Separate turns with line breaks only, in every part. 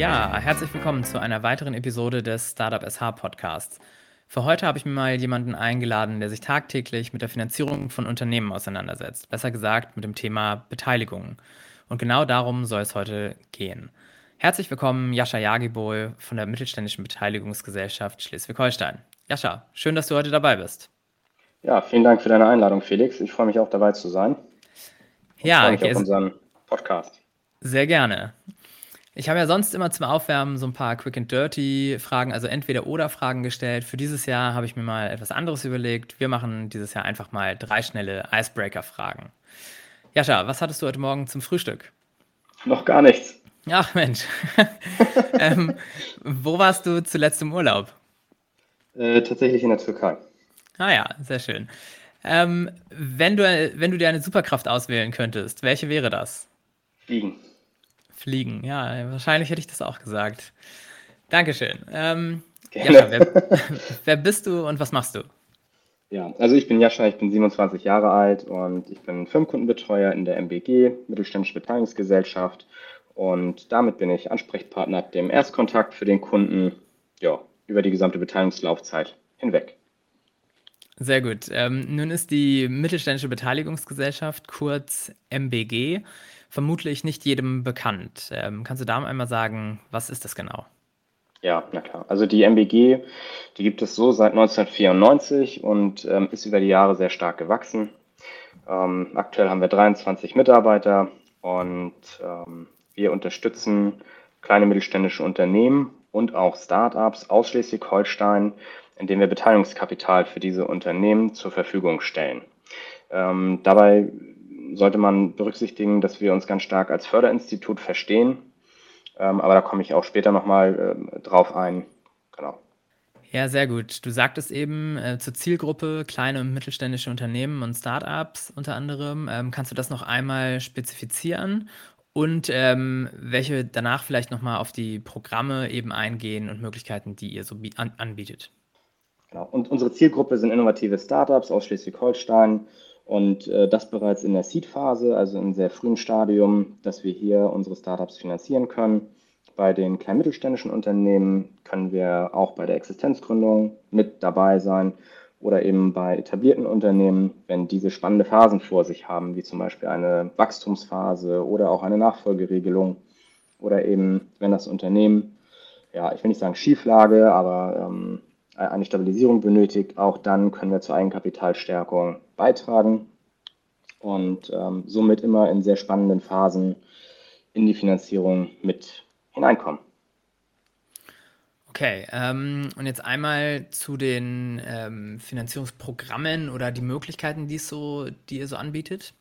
Ja, herzlich willkommen zu einer weiteren Episode des Startup SH Podcasts. Für heute habe ich mir mal jemanden eingeladen, der sich tagtäglich mit der Finanzierung von Unternehmen auseinandersetzt. Besser gesagt mit dem Thema Beteiligung. Und genau darum soll es heute gehen. Herzlich willkommen, Jascha Jagibol von der Mittelständischen Beteiligungsgesellschaft Schleswig-Holstein. Jascha, schön, dass du heute dabei bist.
Ja, vielen Dank für deine Einladung, Felix. Ich freue mich auch dabei zu sein.
Ich ja, freue mich auf unseren Podcast. Sehr gerne. Ich habe ja sonst immer zum Aufwärmen so ein paar Quick and Dirty Fragen, also entweder oder Fragen gestellt. Für dieses Jahr habe ich mir mal etwas anderes überlegt. Wir machen dieses Jahr einfach mal drei schnelle Icebreaker-Fragen. Jascha, was hattest du heute Morgen zum Frühstück?
Noch gar nichts.
Ach Mensch. ähm, wo warst du zuletzt im Urlaub?
Äh, tatsächlich in der Türkei.
Ah ja, sehr schön. Ähm, wenn, du, wenn du dir eine Superkraft auswählen könntest, welche wäre das?
Fliegen.
Fliegen, ja, wahrscheinlich hätte ich das auch gesagt. Dankeschön. Ähm, Jascha, wer, wer bist du und was machst du?
Ja, also ich bin Jascha, ich bin 27 Jahre alt und ich bin Firmenkundenbetreuer in der MBG, Mittelständische Beteiligungsgesellschaft. Und damit bin ich Ansprechpartner ab dem Erstkontakt für den Kunden ja, über die gesamte Beteiligungslaufzeit hinweg.
Sehr gut. Ähm, nun ist die Mittelständische Beteiligungsgesellschaft, kurz MBG, vermutlich nicht jedem bekannt. Ähm, kannst du da einmal sagen, was ist das genau?
Ja, na klar. Also die MBG, die gibt es so seit 1994 und ähm, ist über die Jahre sehr stark gewachsen. Ähm, aktuell haben wir 23 Mitarbeiter und ähm, wir unterstützen kleine mittelständische Unternehmen und auch Startups aus Schleswig-Holstein, indem wir Beteiligungskapital für diese Unternehmen zur Verfügung stellen. Ähm, dabei sollte man berücksichtigen, dass wir uns ganz stark als Förderinstitut verstehen. Ähm, aber da komme ich auch später nochmal äh, drauf ein. Genau.
Ja, sehr gut. Du sagtest eben äh, zur Zielgruppe kleine und mittelständische Unternehmen und Startups unter anderem. Ähm, kannst du das noch einmal spezifizieren und ähm, welche danach vielleicht nochmal auf die Programme eben eingehen und Möglichkeiten, die ihr so an anbietet?
Genau. Und unsere Zielgruppe sind innovative Startups aus Schleswig-Holstein und äh, das bereits in der Seed-Phase, also im sehr frühen Stadium, dass wir hier unsere Startups finanzieren können. Bei den kleinen mittelständischen Unternehmen können wir auch bei der Existenzgründung mit dabei sein oder eben bei etablierten Unternehmen, wenn diese spannende Phasen vor sich haben, wie zum Beispiel eine Wachstumsphase oder auch eine Nachfolgeregelung oder eben, wenn das Unternehmen, ja, ich will nicht sagen Schieflage, aber ähm, eine Stabilisierung benötigt, auch dann können wir zur Eigenkapitalstärkung beitragen und ähm, somit immer in sehr spannenden Phasen in die Finanzierung mit hineinkommen.
Okay, ähm, und jetzt einmal zu den ähm, Finanzierungsprogrammen oder die Möglichkeiten, die, so, die ihr so anbietet.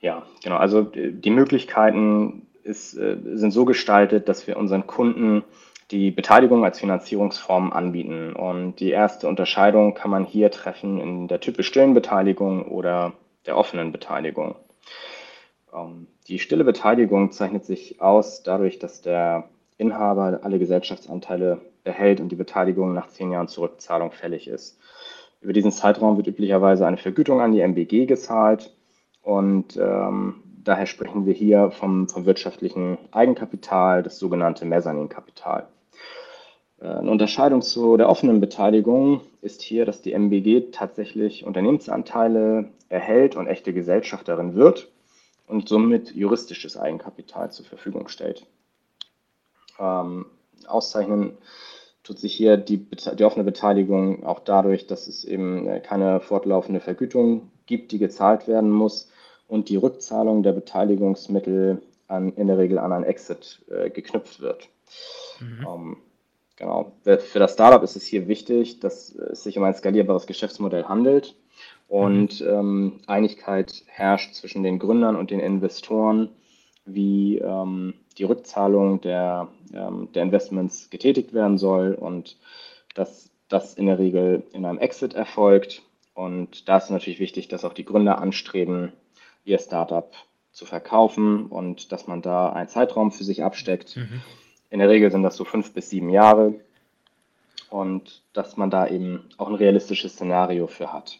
Ja, genau. Also die Möglichkeiten ist, äh, sind so gestaltet, dass wir unseren Kunden die Beteiligung als Finanzierungsform anbieten. Und die erste Unterscheidung kann man hier treffen in der typisch stillen Beteiligung oder der offenen Beteiligung. Ähm, die stille Beteiligung zeichnet sich aus dadurch, dass der Inhaber alle Gesellschaftsanteile erhält und die Beteiligung nach zehn Jahren Zurückzahlung fällig ist. Über diesen Zeitraum wird üblicherweise eine Vergütung an die MBG gezahlt und ähm, daher sprechen wir hier vom, vom wirtschaftlichen Eigenkapital, das sogenannte Mezzaninkapital. Äh, eine Unterscheidung zu der offenen Beteiligung ist hier, dass die MBG tatsächlich Unternehmensanteile erhält und echte Gesellschafterin wird und somit juristisches Eigenkapital zur Verfügung stellt. Ähm, auszeichnen tut sich hier die, die, offene Beteiligung auch dadurch, dass es eben äh, keine fortlaufende Vergütung gibt, die gezahlt werden muss und die Rückzahlung der Beteiligungsmittel an, in der Regel an ein Exit äh, geknüpft wird. Mhm. Ähm, Genau. Für das Startup ist es hier wichtig, dass es sich um ein skalierbares Geschäftsmodell handelt und mhm. ähm, Einigkeit herrscht zwischen den Gründern und den Investoren, wie ähm, die Rückzahlung der, ähm, der Investments getätigt werden soll und dass das in der Regel in einem Exit erfolgt. Und da ist natürlich wichtig, dass auch die Gründer anstreben, ihr Startup zu verkaufen und dass man da einen Zeitraum für sich absteckt. Mhm in der Regel sind das so fünf bis sieben Jahre und dass man da eben auch ein realistisches Szenario für hat.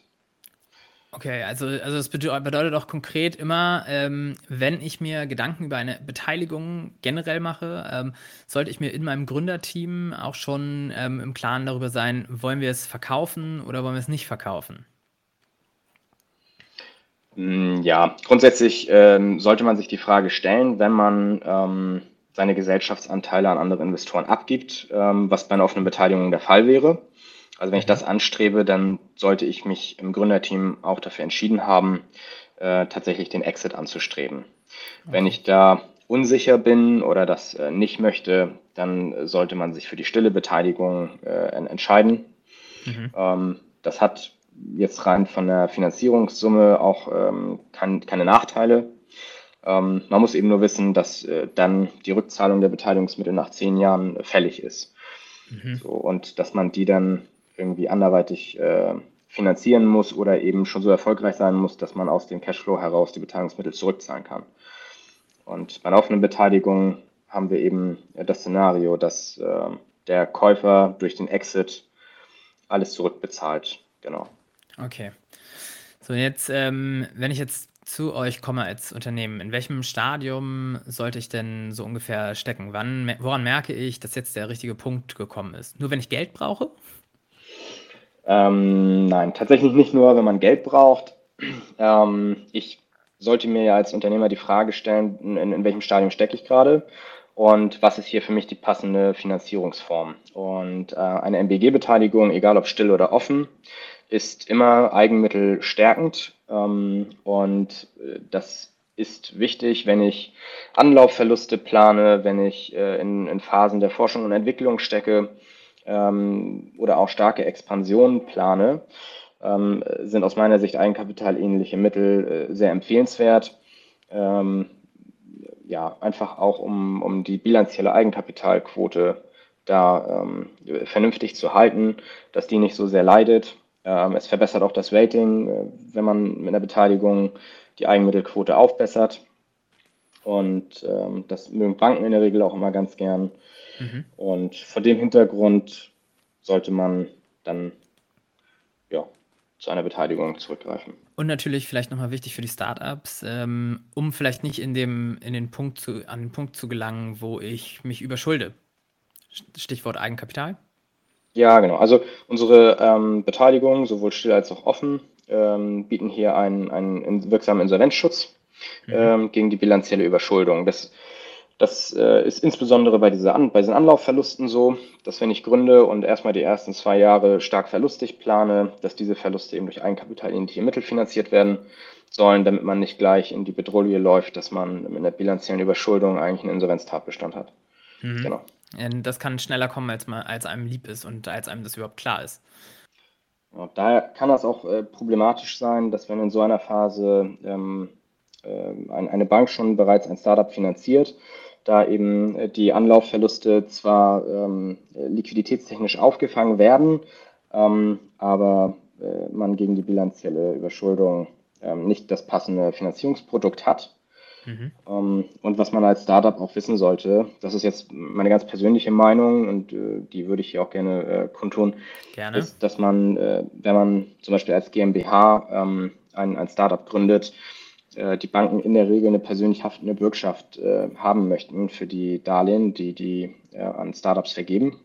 Okay, also, also das bedeutet auch konkret immer, ähm, wenn ich mir Gedanken über eine Beteiligung generell mache, ähm, sollte ich mir in meinem Gründerteam auch schon ähm, im Klaren darüber sein, wollen wir es verkaufen oder wollen wir es nicht verkaufen?
Mm, ja, grundsätzlich ähm, sollte man sich die Frage stellen, wenn man ähm, seine Gesellschaftsanteile an andere Investoren abgibt, ähm, was bei einer offenen Beteiligung der Fall wäre. Also wenn ich das anstrebe, dann sollte ich mich im Gründerteam auch dafür entschieden haben, äh, tatsächlich den Exit anzustreben. Wenn ich da unsicher bin oder das äh, nicht möchte, dann sollte man sich für die stille Beteiligung äh, entscheiden. Mhm. Ähm, das hat jetzt rein von der Finanzierungssumme auch ähm, kein, keine Nachteile. Ähm, man muss eben nur wissen, dass äh, dann die Rückzahlung der Beteiligungsmittel nach zehn Jahren fällig ist. Mhm. So, und dass man die dann irgendwie anderweitig äh, finanzieren muss oder eben schon so erfolgreich sein muss, dass man aus dem Cashflow heraus die Beteiligungsmittel zurückzahlen kann. Und bei einer offenen Beteiligung haben wir eben das Szenario, dass äh, der Käufer durch den Exit alles zurückbezahlt. Genau.
Okay. So, jetzt, ähm, wenn ich jetzt zu euch komme als Unternehmen, in welchem Stadium sollte ich denn so ungefähr stecken? Wann, woran merke ich, dass jetzt der richtige Punkt gekommen ist? Nur wenn ich Geld brauche?
Ähm, nein, tatsächlich nicht nur, wenn man Geld braucht. Ähm, ich sollte mir ja als Unternehmer die Frage stellen, in, in welchem Stadium stecke ich gerade und was ist hier für mich die passende Finanzierungsform. Und äh, eine MBG-Beteiligung, egal ob still oder offen, ist immer eigenmittelstärkend ähm, und äh, das ist wichtig, wenn ich Anlaufverluste plane, wenn ich äh, in, in, Phasen der Forschung und Entwicklung stecke ähm, oder auch starke Expansionen plane, ähm, sind aus meiner Sicht eigenkapitalähnliche Mittel äh, sehr empfehlenswert. Ähm, ja, einfach auch um, um die bilanzielle Eigenkapitalquote da ähm, vernünftig zu halten, dass die nicht so sehr leidet. Ähm, es verbessert auch das Rating, äh, wenn man mit einer Beteiligung die Eigenmittelquote aufbessert. Und ähm, das mögen Banken in der Regel auch immer ganz gern. Mhm. Und vor dem Hintergrund sollte man dann ja, zu einer Beteiligung zurückgreifen.
Und natürlich vielleicht nochmal wichtig für die Startups, ähm, um vielleicht nicht in, dem, in den Punkt zu, an den Punkt zu gelangen, wo ich mich überschulde. Stichwort Eigenkapital.
Ja, genau. Also unsere ähm, Beteiligungen, sowohl still als auch offen, ähm, bieten hier einen, einen wirksamen Insolvenzschutz mhm. ähm, gegen die bilanzielle Überschuldung. Das, das äh, ist insbesondere bei, dieser An bei diesen Anlaufverlusten so, dass wenn ich gründe und erstmal die ersten zwei Jahre stark verlustig plane, dass diese Verluste eben durch eigenkapitalähnliche Mittel finanziert werden sollen, damit man nicht gleich in die Bedrohung läuft, dass man mit einer bilanziellen Überschuldung eigentlich einen Insolvenztatbestand hat.
Mhm. Genau. Das kann schneller kommen, als, man, als einem lieb ist und als einem das überhaupt klar ist.
Ja, daher kann das auch äh, problematisch sein, dass wenn in so einer Phase ähm, äh, eine Bank schon bereits ein Startup finanziert, da eben äh, die Anlaufverluste zwar ähm, liquiditätstechnisch aufgefangen werden, ähm, aber äh, man gegen die bilanzielle Überschuldung ähm, nicht das passende Finanzierungsprodukt hat Mhm. Ähm, und was man als Startup auch wissen sollte, das ist jetzt meine ganz persönliche Meinung und äh, die würde ich hier auch gerne äh, kundtun, gerne. ist, dass man, äh, wenn man zum Beispiel als GmbH ähm, ein, ein Startup gründet, äh, die Banken in der Regel eine persönlich haftende Bürgschaft äh, haben möchten für die Darlehen, die die äh, an Startups vergeben.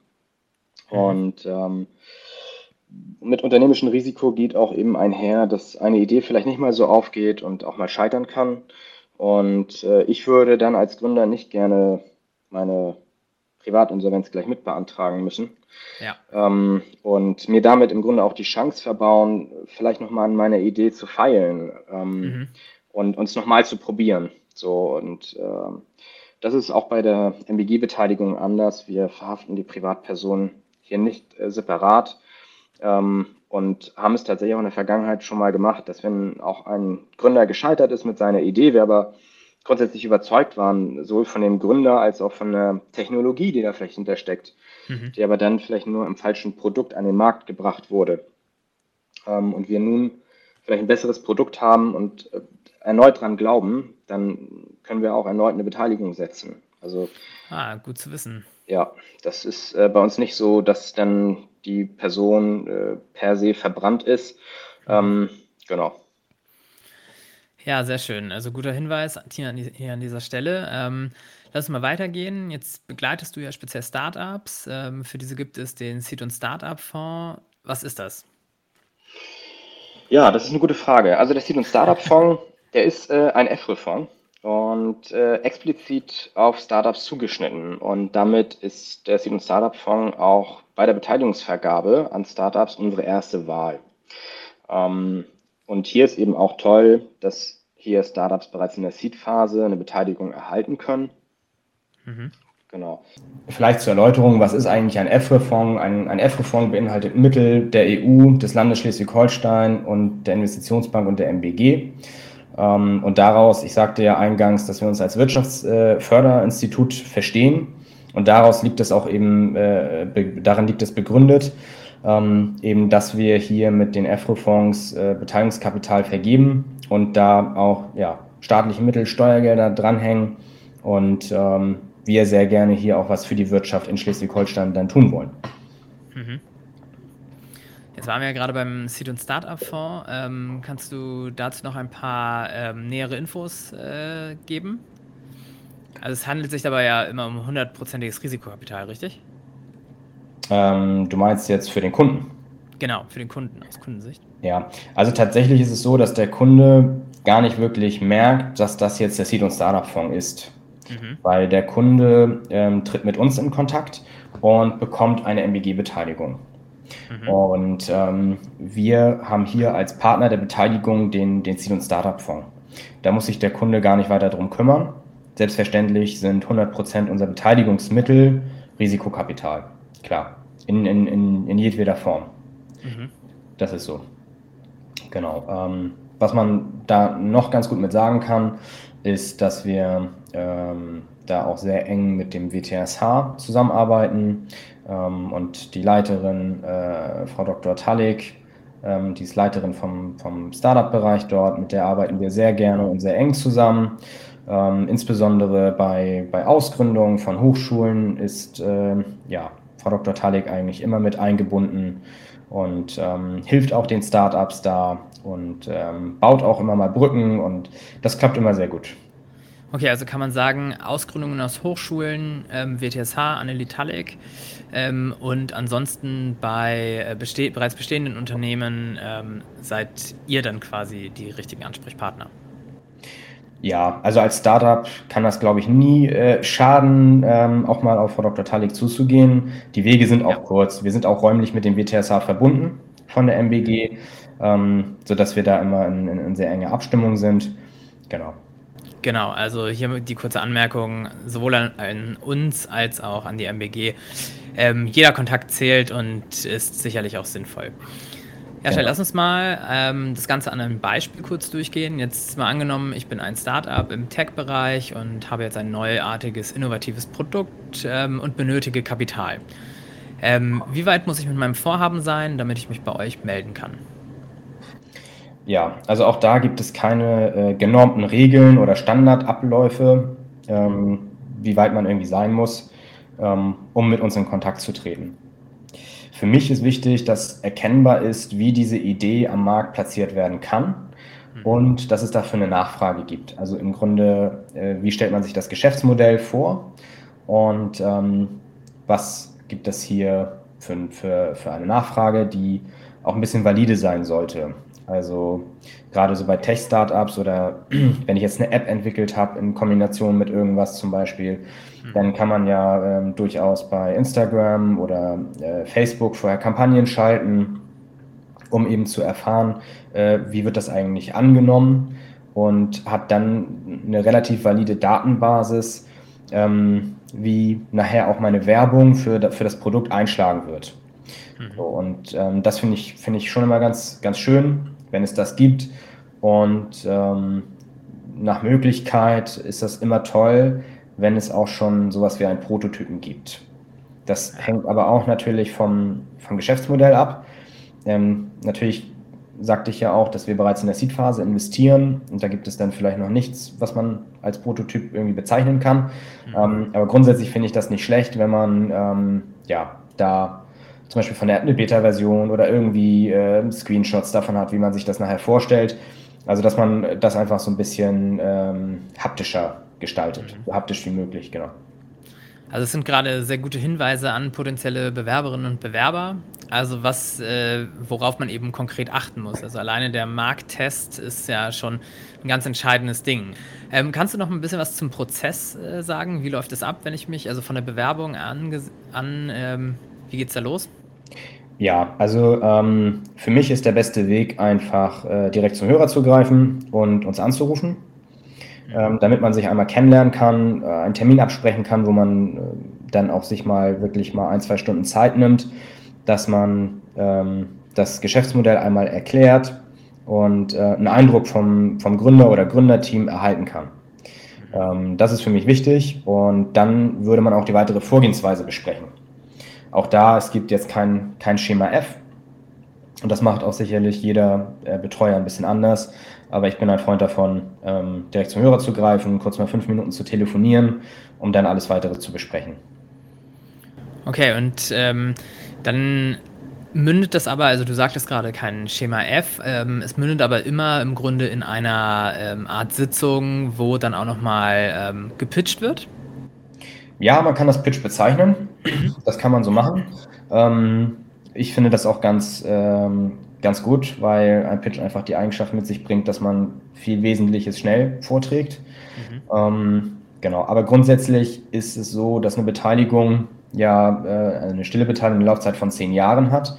Mhm. Und ähm, mit unternehmischem Risiko geht auch eben einher, dass eine Idee vielleicht nicht mal so aufgeht und auch mal scheitern kann. Und äh, ich würde dann als Gründer nicht gerne meine Privatinsolvenz gleich mit beantragen müssen. Ja. Ähm, und mir damit im Grunde auch die Chance verbauen, vielleicht nochmal an meiner Idee zu feilen ähm, mhm. und uns nochmal zu probieren. So und äh, das ist auch bei der MBG-Beteiligung anders. Wir verhaften die Privatpersonen hier nicht äh, separat. Ähm, und haben es tatsächlich auch in der Vergangenheit schon mal gemacht, dass wenn auch ein Gründer gescheitert ist mit seiner Idee, wir aber grundsätzlich überzeugt waren, sowohl von dem Gründer als auch von der Technologie, die da vielleicht hintersteckt, mhm. die aber dann vielleicht nur im falschen Produkt an den Markt gebracht wurde. Ähm, und wir nun vielleicht ein besseres Produkt haben und äh, erneut dran glauben, dann können wir auch erneut eine Beteiligung setzen. Also,
ah, gut zu wissen.
Ja, das ist äh, bei uns nicht so, dass dann die Person äh, per se verbrannt ist. Ähm, genau.
Ja, sehr schön. Also guter Hinweis hier an dieser Stelle. Ähm, lass uns mal weitergehen. Jetzt begleitest du ja speziell Startups. Ähm, für diese gibt es den Seed- und Startup-Fonds. Was ist das?
Ja, das ist eine gute Frage. Also der Seed- und Startup-Fonds, der ist äh, ein EFRE-Fonds und äh, explizit auf Startups zugeschnitten. Und damit ist der Seed- und Startup-Fonds auch bei der Beteiligungsvergabe an Startups unsere erste Wahl. Ähm, und hier ist eben auch toll, dass hier Startups bereits in der Seed-Phase eine Beteiligung erhalten können. Mhm. Genau. Vielleicht zur Erläuterung, was ist eigentlich ein EFRE-Fonds? Ein, ein EFRE-Fonds beinhaltet Mittel der EU, des Landes Schleswig-Holstein und der Investitionsbank und der MBG. Ähm, und daraus, ich sagte ja eingangs, dass wir uns als Wirtschaftsförderinstitut verstehen. Und daraus liegt es auch eben, äh, darin liegt es begründet, ähm, eben, dass wir hier mit den EFRE-Fonds äh, Beteiligungskapital vergeben und da auch ja, staatliche Mittel, Steuergelder dranhängen und ähm, wir sehr gerne hier auch was für die Wirtschaft in Schleswig-Holstein dann tun wollen. Mhm.
Jetzt waren wir ja gerade beim Seed- und Startup-Fonds. Ähm, kannst du dazu noch ein paar ähm, nähere Infos äh, geben? Also es handelt sich dabei ja immer um hundertprozentiges Risikokapital, richtig?
Ähm, du meinst jetzt für den Kunden?
Genau, für den Kunden aus Kundensicht.
Ja, also tatsächlich ist es so, dass der Kunde gar nicht wirklich merkt, dass das jetzt der Seed- und Startup-Fonds ist mhm. weil der Kunde ähm, tritt mit uns in Kontakt und bekommt eine MBG-Beteiligung. Mhm. Und ähm, wir haben hier als Partner der Beteiligung den, den Seed- und Startup-Fonds. Da muss sich der Kunde gar nicht weiter darum kümmern. Selbstverständlich sind 100% unserer Beteiligungsmittel Risikokapital. Klar, in, in, in, in jedweder Form. Mhm. Das ist so. Genau. Ähm, was man da noch ganz gut mit sagen kann, ist, dass wir ähm, da auch sehr eng mit dem WTSH zusammenarbeiten ähm, und die Leiterin, äh, Frau Dr. Tallig, ähm, die ist Leiterin vom, vom Startup-Bereich dort, mit der arbeiten wir sehr gerne und sehr eng zusammen. Ähm, insbesondere bei, bei Ausgründungen von Hochschulen ist äh, ja, Frau Dr. Tallig eigentlich immer mit eingebunden und ähm, hilft auch den Startups da und ähm, baut auch immer mal Brücken und das klappt immer sehr gut.
Okay, also kann man sagen, Ausgründungen aus Hochschulen, ähm, WTSH, Anneli Talek ähm, und ansonsten bei äh, beste bereits bestehenden Unternehmen ähm, seid ihr dann quasi die richtigen Ansprechpartner.
Ja, also als Startup kann das, glaube ich, nie äh, schaden, ähm, auch mal auf Frau Dr. Talik zuzugehen. Die Wege sind auch ja. kurz. Wir sind auch räumlich mit dem WTSH verbunden von der MBG, ähm, sodass wir da immer in, in, in sehr enger Abstimmung sind. Genau.
Genau, also hier die kurze Anmerkung, sowohl an, an uns als auch an die MBG. Ähm, jeder Kontakt zählt und ist sicherlich auch sinnvoll. Ja, Stell, lass uns mal ähm, das Ganze an einem Beispiel kurz durchgehen. Jetzt mal angenommen, ich bin ein Startup im Tech-Bereich und habe jetzt ein neuartiges, innovatives Produkt ähm, und benötige Kapital. Ähm, wie weit muss ich mit meinem Vorhaben sein, damit ich mich bei euch melden kann?
Ja, also auch da gibt es keine äh, genormten Regeln oder Standardabläufe, ähm, wie weit man irgendwie sein muss, ähm, um mit uns in Kontakt zu treten. Für mich ist wichtig, dass erkennbar ist, wie diese Idee am Markt platziert werden kann mhm. und dass es dafür eine Nachfrage gibt. Also im Grunde, äh, wie stellt man sich das Geschäftsmodell vor und ähm, was gibt es hier für, für, für eine Nachfrage, die auch ein bisschen valide sein sollte. Also gerade so bei Tech-Startups oder wenn ich jetzt eine App entwickelt habe in Kombination mit irgendwas zum Beispiel, Mhm. dann kann man ja ähm, durchaus bei Instagram oder äh, Facebook vorher Kampagnen schalten, um eben zu erfahren, äh, wie wird das eigentlich angenommen und hat dann eine relativ valide Datenbasis, ähm, wie nachher auch meine Werbung für, für das Produkt einschlagen wird. Mhm. So, und ähm, das finde ich, find ich schon immer ganz, ganz schön, wenn es das gibt. Und ähm, nach Möglichkeit ist das immer toll, wenn es auch schon sowas wie einen Prototypen gibt. Das hängt aber auch natürlich vom, vom Geschäftsmodell ab. Ähm, natürlich sagte ich ja auch, dass wir bereits in der Seed-Phase investieren und da gibt es dann vielleicht noch nichts, was man als Prototyp irgendwie bezeichnen kann. Mhm. Ähm, aber grundsätzlich finde ich das nicht schlecht, wenn man ähm, ja da zum Beispiel von der eine Beta-Version oder irgendwie äh, Screenshots davon hat, wie man sich das nachher vorstellt. Also, dass man das einfach so ein bisschen ähm, haptischer gestaltet, mhm. so haptisch wie möglich, genau.
Also es sind gerade sehr gute Hinweise an potenzielle Bewerberinnen und Bewerber. Also was, äh, worauf man eben konkret achten muss. Also alleine der Markttest ist ja schon ein ganz entscheidendes Ding. Ähm, kannst du noch ein bisschen was zum Prozess äh, sagen? Wie läuft es ab, wenn ich mich, also von der Bewerbung an, an ähm, wie geht's da los?
Ja, also ähm, für mich ist der beste Weg einfach äh, direkt zum Hörer zu greifen und uns anzurufen ähm, damit man sich einmal kennenlernen kann, äh, einen Termin absprechen kann, wo man äh, dann auch sich mal wirklich mal ein, zwei Stunden Zeit nimmt, dass man ähm, das Geschäftsmodell einmal erklärt und äh, einen Eindruck vom, vom Gründer oder Gründerteam erhalten kann. Ähm, das ist für mich wichtig und dann würde man auch die weitere Vorgehensweise besprechen. Auch da, es gibt jetzt kein, kein Schema F, und das macht auch sicherlich jeder äh, Betreuer ein bisschen anders. Aber ich bin ein Freund davon, ähm, direkt zum Hörer zu greifen, kurz mal fünf Minuten zu telefonieren, um dann alles weitere zu besprechen.
Okay, und ähm, dann mündet das aber, also du sagtest gerade kein Schema F, ähm, es mündet aber immer im Grunde in einer ähm, Art Sitzung, wo dann auch nochmal ähm, gepitcht wird?
Ja, man kann das Pitch bezeichnen. Das kann man so machen. Ähm, ich finde das auch ganz, ähm, ganz gut, weil ein Pitch einfach die Eigenschaft mit sich bringt, dass man viel Wesentliches schnell vorträgt. Mhm. Ähm, genau, aber grundsätzlich ist es so, dass eine Beteiligung ja äh, eine stille Beteiligung eine Laufzeit von zehn Jahren hat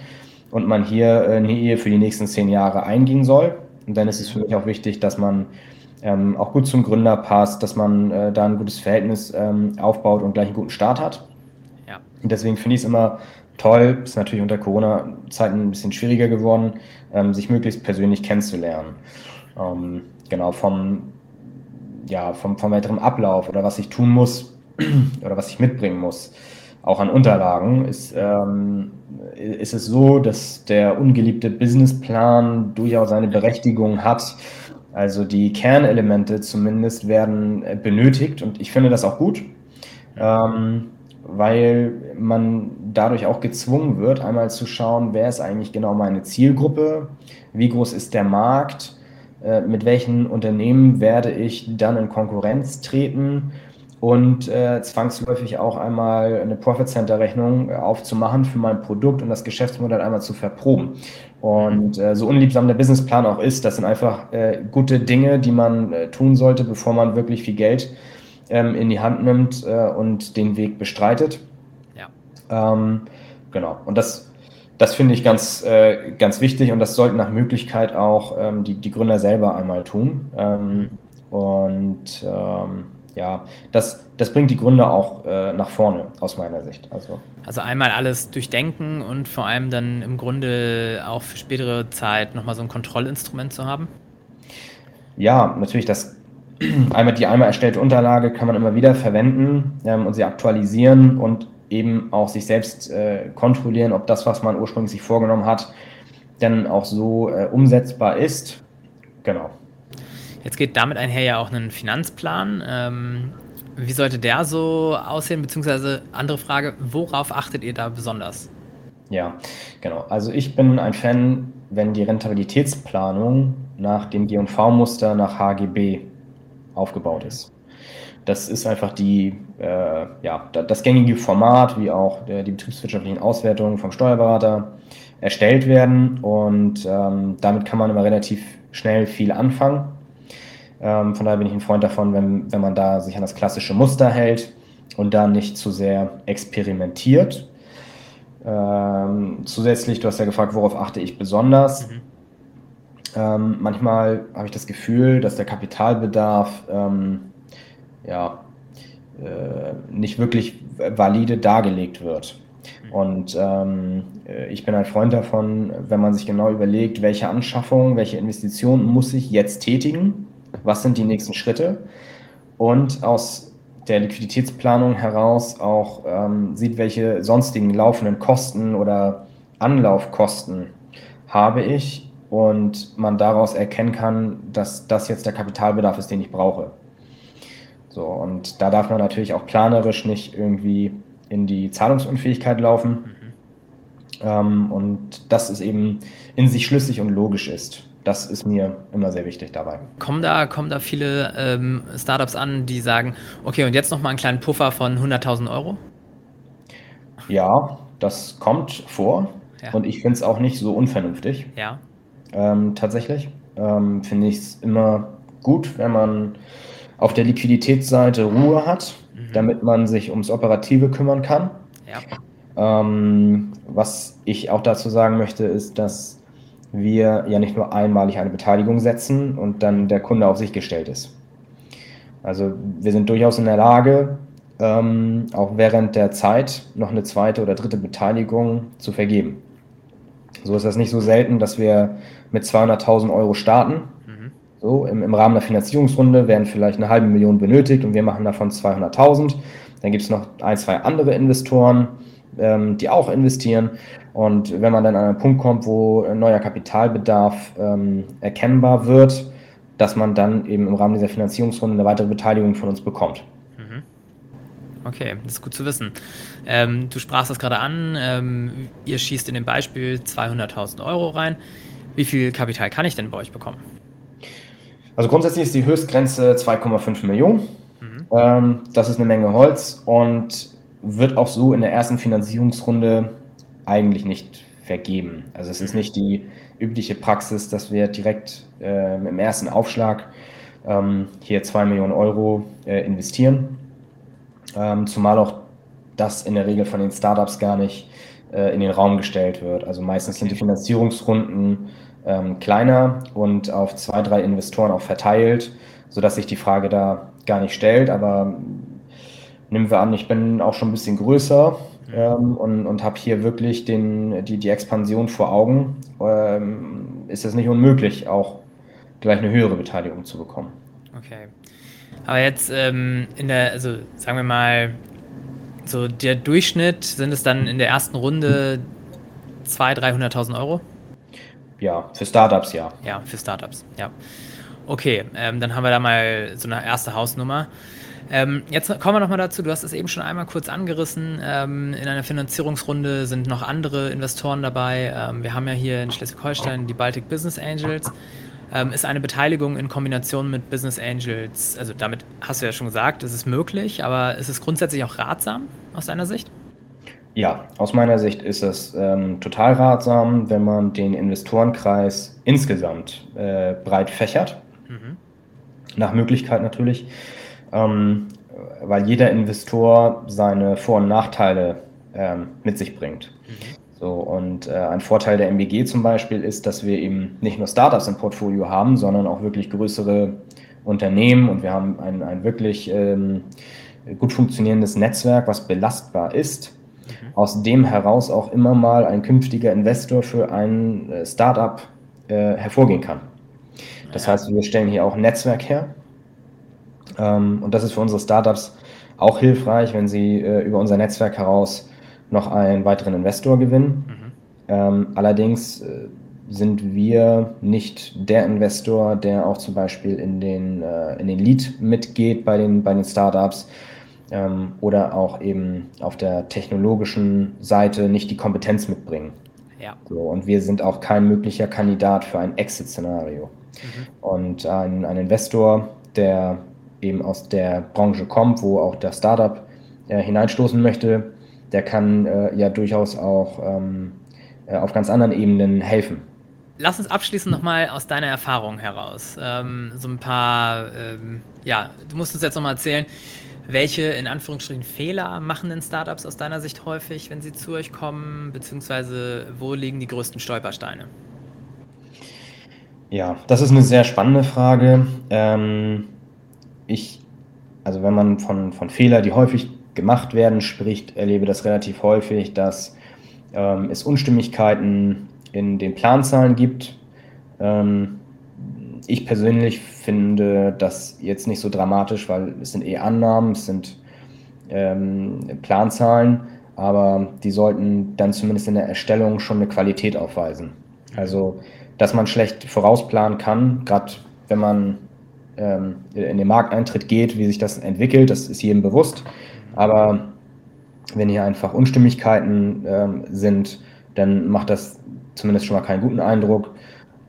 und man hier äh, eine Ehe für die nächsten zehn Jahre eingehen soll. Und dann ist es für mich auch wichtig, dass man ähm, auch gut zum Gründer passt, dass man äh, da ein gutes Verhältnis ähm, aufbaut und gleich einen guten Start hat. Ja. Und deswegen finde ich es immer toll. Ist natürlich unter Corona-Zeiten ein bisschen schwieriger geworden, ähm, sich möglichst persönlich kennenzulernen. Ähm, genau, vom, ja, vom, vom weiteren Ablauf oder was ich tun muss oder was ich mitbringen muss, auch an Unterlagen, ist, ähm, ist es so, dass der ungeliebte Businessplan durchaus seine Berechtigung hat. Also die Kernelemente zumindest werden äh, benötigt und ich finde das auch gut. Ähm, weil man dadurch auch gezwungen wird, einmal zu schauen, wer ist eigentlich genau meine Zielgruppe, wie groß ist der Markt, äh, mit welchen Unternehmen werde ich dann in Konkurrenz treten und äh, zwangsläufig auch einmal eine Profit Center Rechnung aufzumachen für mein Produkt und das Geschäftsmodell einmal zu verproben. Und äh, so unliebsam der Businessplan auch ist, das sind einfach äh, gute Dinge, die man äh, tun sollte, bevor man wirklich viel Geld ähm, in die Hand nimmt äh, und den Weg bestreitet. Ja. Ähm, genau. Und das, das finde ich ganz, äh, ganz wichtig und das sollten nach Möglichkeit auch ähm, die, die Gründer selber einmal tun. Ähm, und ähm, ja, das, das bringt die Gründer auch äh, nach vorne, aus meiner Sicht.
Also. also einmal alles durchdenken und vor allem dann im Grunde auch für spätere Zeit nochmal so ein Kontrollinstrument zu haben?
Ja, natürlich, das einmal die einmal erstellte Unterlage kann man immer wieder verwenden ähm, und sie aktualisieren und eben auch sich selbst äh, kontrollieren, ob das, was man ursprünglich sich vorgenommen hat, dann auch so äh, umsetzbar ist. Genau.
Jetzt geht damit einher ja auch ein Finanzplan. Ähm, wie sollte der so aussehen? Beziehungsweise andere Frage, worauf achtet ihr da besonders?
Ja, genau. Also ich bin ein Fan, wenn die Rentabilitätsplanung nach dem G&V-Muster nach HGB aufgebaut ist. Das ist einfach die, äh, ja, das gängige Format, wie auch der, die betriebswirtschaftlichen Auswertungen vom Steuerberater erstellt werden und ähm, damit kann man immer relativ schnell viel anfangen. Ähm, von daher bin ich ein Freund davon, wenn, wenn man da sich an das klassische Muster hält und da nicht zu sehr experimentiert. Ähm, zusätzlich, du hast ja gefragt, worauf achte ich besonders. Mhm. Ähm, manchmal habe ich das Gefühl, dass der Kapitalbedarf ähm, ja, äh, nicht wirklich valide dargelegt wird. Und ähm, äh, ich bin ein Freund davon, wenn man sich genau überlegt, welche Anschaffungen, welche Investitionen muss ich jetzt tätigen, was sind die nächsten Schritte und aus der Liquiditätsplanung heraus auch ähm, sieht, welche sonstigen laufenden Kosten oder Anlaufkosten habe ich und man daraus erkennen kann, dass das jetzt der Kapitalbedarf ist, den ich brauche. So, und da darf man natürlich auch planerisch nicht irgendwie in die Zahlungsunfähigkeit laufen. Mhm. Ähm, und dass es eben in sich schlüssig und logisch ist. Das ist mir immer sehr wichtig dabei.
Kommen da, kommen da viele ähm, Startups an, die sagen, okay, und jetzt nochmal einen kleinen Puffer von 100.000 Euro?
Ja, das kommt vor. Ja. Und ich finde es auch nicht so unvernünftig.
Ja.
Ähm, tatsächlich ähm, finde ich es immer gut, wenn man auf der Liquiditätsseite Ruhe hat, mhm. damit man sich ums Operative kümmern kann.
Ja.
Ähm, was ich auch dazu sagen möchte, ist, dass wir ja nicht nur einmalig eine Beteiligung setzen und dann der Kunde auf sich gestellt ist. Also wir sind durchaus in der Lage, ähm, auch während der Zeit noch eine zweite oder dritte Beteiligung zu vergeben. So ist das nicht so selten, dass wir mit 200.000 Euro starten. Mhm. So, im, im, Rahmen der Finanzierungsrunde werden vielleicht eine halbe Million benötigt und wir machen davon 200.000. Dann gibt es noch ein, zwei andere Investoren, ähm, die auch investieren. Und wenn man dann an einen Punkt kommt, wo neuer Kapitalbedarf ähm, erkennbar wird, dass man dann eben im Rahmen dieser Finanzierungsrunde eine weitere Beteiligung von uns bekommt.
Okay, das ist gut zu wissen. Ähm, du sprachst das gerade an. Ähm, ihr schießt in dem Beispiel 200.000 Euro rein. Wie viel Kapital kann ich denn bei euch bekommen?
Also grundsätzlich ist die Höchstgrenze 2,5 Millionen. Mhm. Ähm, das ist eine Menge Holz und wird auch so in der ersten Finanzierungsrunde eigentlich nicht vergeben. Also es ist nicht die übliche Praxis, dass wir direkt äh, im ersten Aufschlag ähm, hier 2 Millionen Euro äh, investieren ähm, zumal auch das in der Regel von den Startups gar nicht äh, in den Raum gestellt wird. Also meistens sind die Finanzierungsrunden ähm, kleiner und auf zwei, drei Investoren auch verteilt, sodass sich die Frage da gar nicht stellt. Aber nehmen wir an, ich bin auch schon ein bisschen größer ähm, und, und habe hier wirklich den, die, die Expansion vor Augen, ähm, ist es nicht unmöglich, auch gleich eine höhere Beteiligung zu bekommen.
Okay. Aber jetzt ähm, in der, also sagen wir mal, so der Durchschnitt sind es dann in der ersten Runde 200.000, 300.000 Euro?
Ja, für Startups ja.
Ja, für Startups, ja. Okay, ähm, dann haben wir da mal so eine erste Hausnummer. Ähm, jetzt kommen wir nochmal dazu, du hast es eben schon einmal kurz angerissen. Ähm, in einer Finanzierungsrunde sind noch andere Investoren dabei. Ähm, wir haben ja hier in Schleswig-Holstein die Baltic Business Angels ähm, ist eine Beteiligung in Kombination mit Business Angels, also damit hast du ja schon gesagt, es ist möglich, aber ist es grundsätzlich auch ratsam aus deiner Sicht?
Ja, aus meiner Sicht ist es ähm, total ratsam, wenn man den Investorenkreis insgesamt äh, breit fächert. Mhm. Nach Möglichkeit natürlich, ähm, weil jeder Investor seine Vor- und Nachteile ähm, mit sich bringt. Mhm. So, und äh, ein Vorteil der MBG zum Beispiel ist, dass wir eben nicht nur Startups im Portfolio haben, sondern auch wirklich größere Unternehmen und wir haben ein, ein wirklich ähm, gut funktionierendes Netzwerk, was belastbar ist, mhm. aus dem heraus auch immer mal ein künftiger Investor für ein äh, Startup äh, hervorgehen kann. Das heißt, wir stellen hier auch ein Netzwerk her und das ist für unsere Startups auch hilfreich, wenn sie äh, über unser Netzwerk heraus noch einen weiteren Investor gewinnen. Mhm. Ähm, allerdings äh, sind wir nicht der Investor, der auch zum Beispiel in den, äh, in den Lead mitgeht bei den, bei den Startups ähm, oder auch eben auf der technologischen Seite nicht die Kompetenz mitbringen.
Ja.
So, und wir sind auch kein möglicher Kandidat für ein Exit-Szenario. Mhm. Und ein, ein Investor, der eben aus der Branche kommt, wo auch der Startup äh, hineinstoßen möchte, der kann äh, ja durchaus auch ähm, äh, auf ganz anderen Ebenen helfen.
Lass uns abschließend nochmal aus deiner Erfahrung heraus ähm, so ein paar, ähm, ja, du musst uns jetzt nochmal erzählen, welche in Anführungsstrichen Fehler machen denn Startups aus deiner Sicht häufig, wenn sie zu euch kommen, beziehungsweise wo liegen die größten Stolpersteine?
Ja, das ist eine sehr spannende Frage. Ähm, ich, also wenn man von, von Fehler, die häufig gemacht werden, spricht, erlebe das relativ häufig, dass ähm, es Unstimmigkeiten in den Planzahlen gibt. Ähm, ich persönlich finde das jetzt nicht so dramatisch, weil es sind eh Annahmen, es sind ähm, Planzahlen, aber die sollten dann zumindest in der Erstellung schon eine Qualität aufweisen. Also, dass man schlecht vorausplanen kann, gerade wenn man in den Markteintritt geht, wie sich das entwickelt, das ist jedem bewusst. Aber wenn hier einfach Unstimmigkeiten ähm, sind, dann macht das zumindest schon mal keinen guten Eindruck.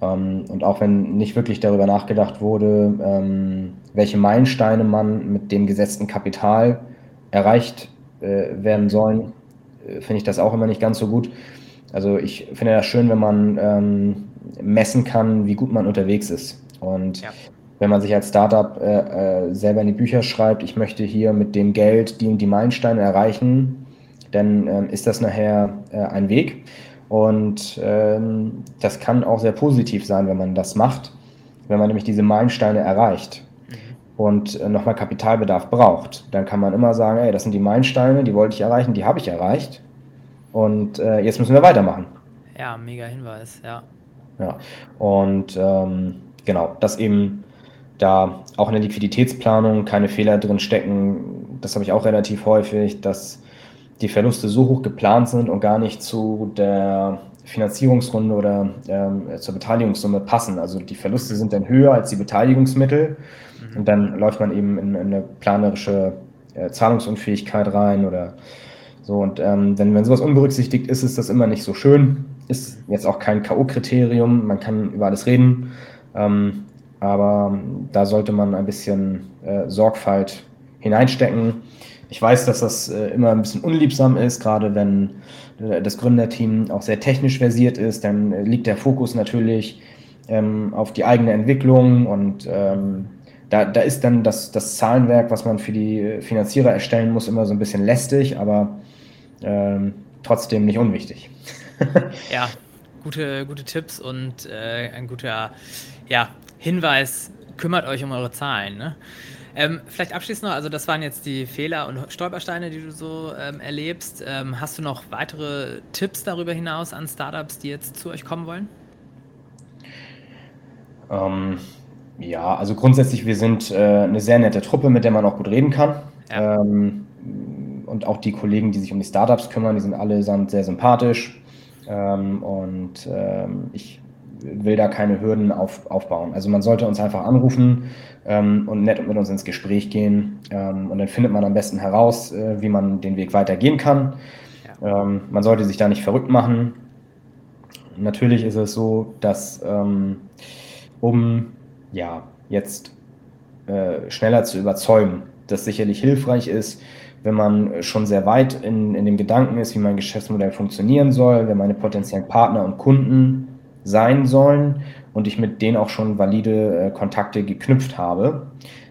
Ähm, und auch wenn nicht wirklich darüber nachgedacht wurde, ähm, welche Meilensteine man mit dem gesetzten Kapital erreicht äh, werden sollen, äh, finde ich das auch immer nicht ganz so gut. Also ich finde das schön, wenn man ähm, messen kann, wie gut man unterwegs ist. Und ja. Wenn man sich als Startup äh, äh, selber in die Bücher schreibt, ich möchte hier mit dem Geld die und die Meilensteine erreichen, dann ähm, ist das nachher äh, ein Weg. Und ähm, das kann auch sehr positiv sein, wenn man das macht, wenn man nämlich diese Meilensteine erreicht mhm. und äh, nochmal Kapitalbedarf braucht. Dann kann man immer sagen, ey, das sind die Meilensteine, die wollte ich erreichen, die habe ich erreicht. Und äh, jetzt müssen wir weitermachen.
Ja, mega Hinweis, ja.
Ja, und ähm, genau, dass eben da auch in der Liquiditätsplanung keine Fehler drin stecken, das habe ich auch relativ häufig, dass die Verluste so hoch geplant sind und gar nicht zu der Finanzierungsrunde oder ähm, zur Beteiligungssumme passen. Also die Verluste sind dann höher als die Beteiligungsmittel mhm. und dann läuft man eben in, in eine planerische äh, Zahlungsunfähigkeit rein oder so. Und ähm, wenn, wenn sowas unberücksichtigt ist, ist das immer nicht so schön. Ist jetzt auch kein K.O.-Kriterium, man kann über alles reden. Ähm, aber da sollte man ein bisschen äh, Sorgfalt hineinstecken ich weiß, dass das äh, immer ein bisschen unliebsam ist, gerade wenn äh, das Gründerteam auch sehr technisch versiert ist, dann äh, liegt der Fokus natürlich ähm, auf die eigene Entwicklung und ähm, da, da ist dann das, das Zahlenwerk, was man für die Finanzierer erstellen muss, immer so ein bisschen lästig, aber ähm, trotzdem nicht unwichtig.
ja, gute, gute Tipps und äh, ein guter ja, Hinweis, kümmert euch um eure Zahlen. Ne? Ähm, vielleicht abschließend noch, also das waren jetzt die Fehler und Stolpersteine, die du so ähm, erlebst. Ähm, hast du noch weitere Tipps darüber hinaus an Startups, die jetzt zu euch kommen wollen?
Ähm, ja, also grundsätzlich, wir sind äh, eine sehr nette Truppe, mit der man auch gut reden kann. Ja. Ähm, und auch die Kollegen, die sich um die Startups kümmern, die sind allesamt sehr sympathisch. Ähm, und ich will da keine Hürden auf, aufbauen. Also man sollte uns einfach anrufen ähm, und nett mit uns ins Gespräch gehen. Ähm, und dann findet man am besten heraus, äh, wie man den Weg weitergehen kann. Ja. Ähm, man sollte sich da nicht verrückt machen. Natürlich ist es so, dass ähm, um ja jetzt äh, schneller zu überzeugen, das sicherlich hilfreich ist, wenn man schon sehr weit in, in dem Gedanken ist, wie mein Geschäftsmodell funktionieren soll, wenn meine potenziellen Partner und Kunden sein sollen und ich mit denen auch schon valide äh, Kontakte geknüpft habe.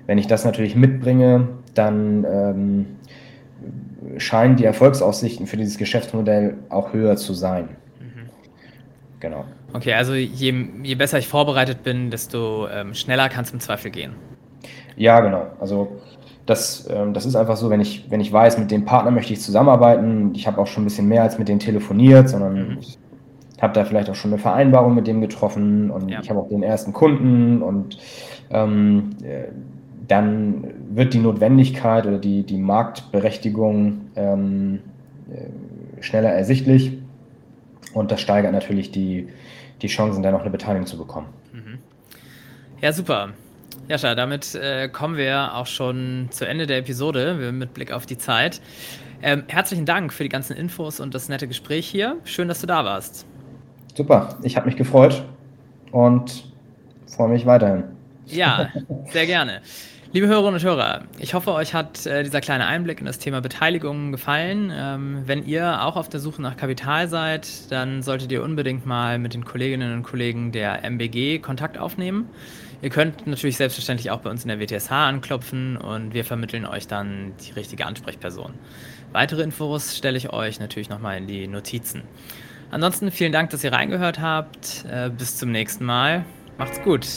Wenn ich das natürlich mitbringe, dann ähm, scheinen die Erfolgsaussichten für dieses Geschäftsmodell auch höher zu sein. Mhm.
Genau. Okay, also je, je, besser ich vorbereitet bin, desto ähm, schneller kann es im Zweifel gehen.
Ja, genau. Also das, ähm, das ist einfach so, wenn ich, wenn ich weiß, mit dem Partner möchte ich zusammenarbeiten, ich habe auch schon ein bisschen mehr als mit denen telefoniert, sondern mhm. ich habe da vielleicht auch schon eine Vereinbarung mit dem getroffen und ja. ich habe auch den ersten Kunden und ähm, äh, dann wird die Notwendigkeit oder die, die Marktberechtigung ähm, äh, schneller ersichtlich und das steigert natürlich die, die Chancen, da noch eine Beteiligung zu bekommen. Mhm.
Ja, super. Jascha, damit äh, kommen wir auch schon zu Ende der Episode mit Blick auf die Zeit. Ähm, herzlichen Dank für die ganzen Infos und das nette Gespräch hier. Schön, dass du da warst.
Super, ich habe mich gefreut und freue mich weiterhin.
Ja, sehr gerne. Liebe Hörerinnen und Hörer, ich hoffe, euch hat äh, dieser kleine Einblick in das Thema Beteiligung gefallen. Ähm, wenn ihr auch auf der Suche nach Kapital seid, dann solltet ihr unbedingt mal mit den Kolleginnen und Kollegen der MBG Kontakt aufnehmen. Ihr könnt natürlich selbstverständlich auch bei uns in der WTSH anklopfen und wir vermitteln euch dann die richtige Ansprechperson. Weitere Infos stelle ich euch natürlich nochmal in die Notizen. Ansonsten vielen Dank, dass ihr reingehört habt. Äh, bis zum nächsten Mal. Macht's gut.